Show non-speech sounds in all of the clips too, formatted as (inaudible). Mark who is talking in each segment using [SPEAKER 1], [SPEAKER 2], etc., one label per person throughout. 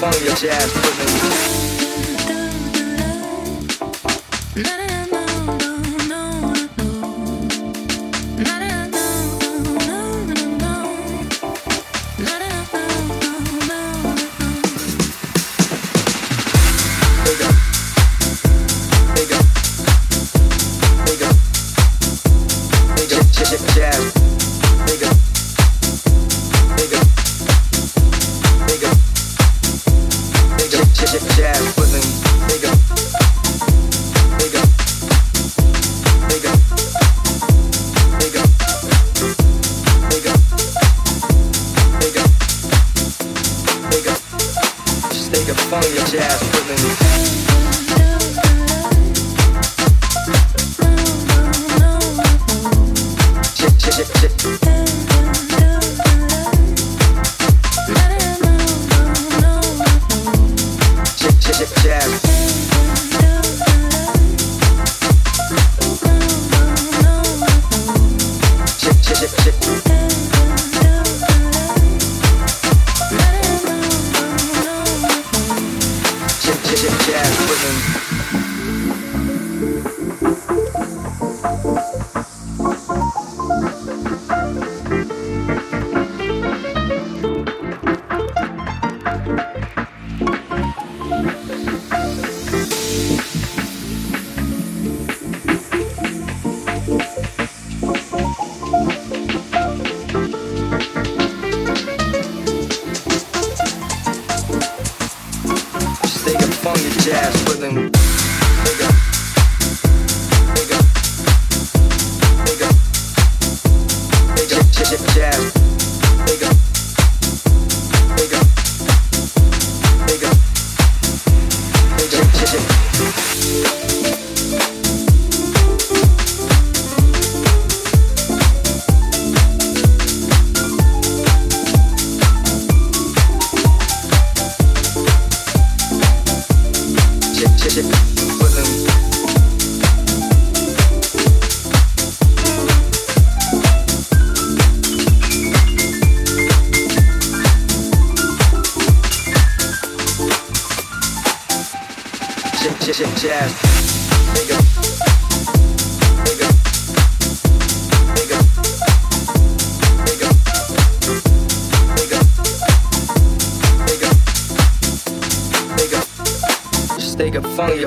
[SPEAKER 1] jazz rhythm.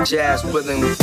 [SPEAKER 1] Nigga.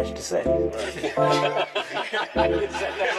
[SPEAKER 2] Much to say. (laughs) (laughs)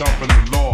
[SPEAKER 3] raw, the law.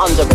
[SPEAKER 4] on the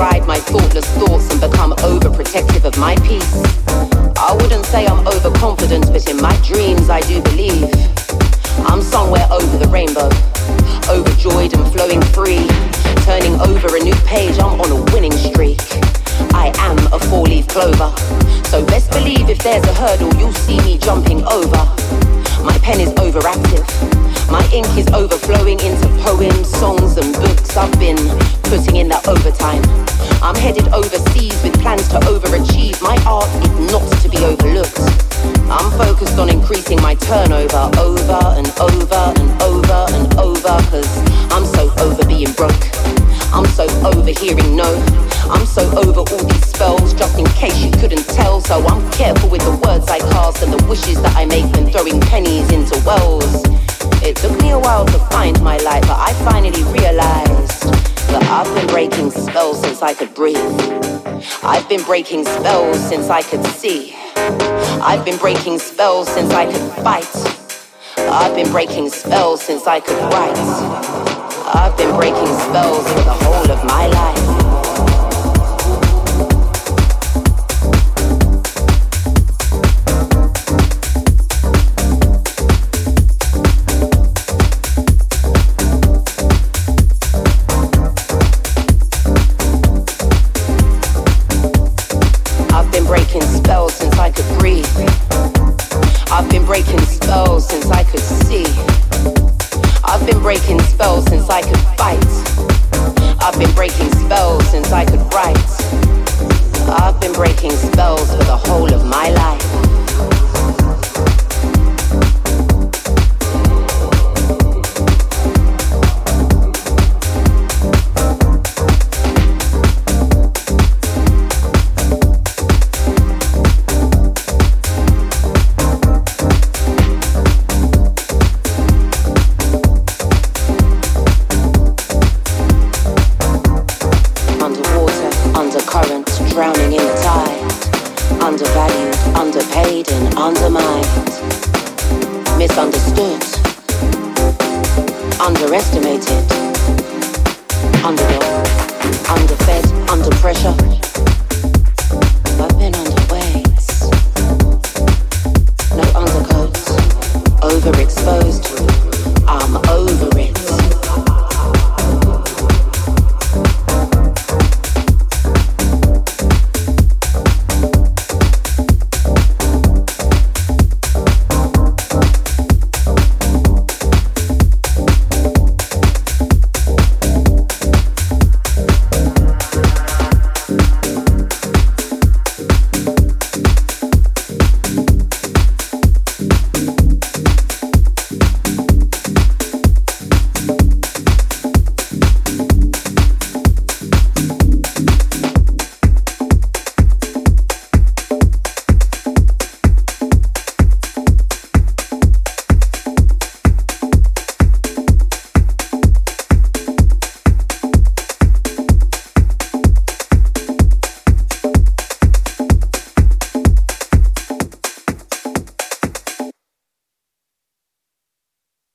[SPEAKER 4] override my thoughtless thoughts and become overprotective of my peace. I wouldn't say I'm overconfident, but in my dreams I do believe I'm somewhere over the rainbow, overjoyed and flowing free. Turning over a new page, I'm on a winning streak. I am a four leaf clover. So best believe if there's a hurdle, you'll see me jumping over. My pen is overactive. My ink is overflowing into poems, songs, and books. I've been putting in that overtime. I'm headed overseas with plans to overachieve. My art is not to be overlooked. I'm focused on increasing my turnover over and over and over and over because I'm so over being broke. I'm so over hearing no. I'm so over all these spells, just in case you couldn't tell. So I'm careful with the words I cast and the wishes that I make when throwing pennies into wells. It took me a while to find my light, but I finally realized that I've been breaking spells since I could breathe. I've been breaking spells since I could see. I've been breaking spells since I could fight. I've been breaking spells since I could write. I've been breaking spells for the whole of my life. for the whole of my life.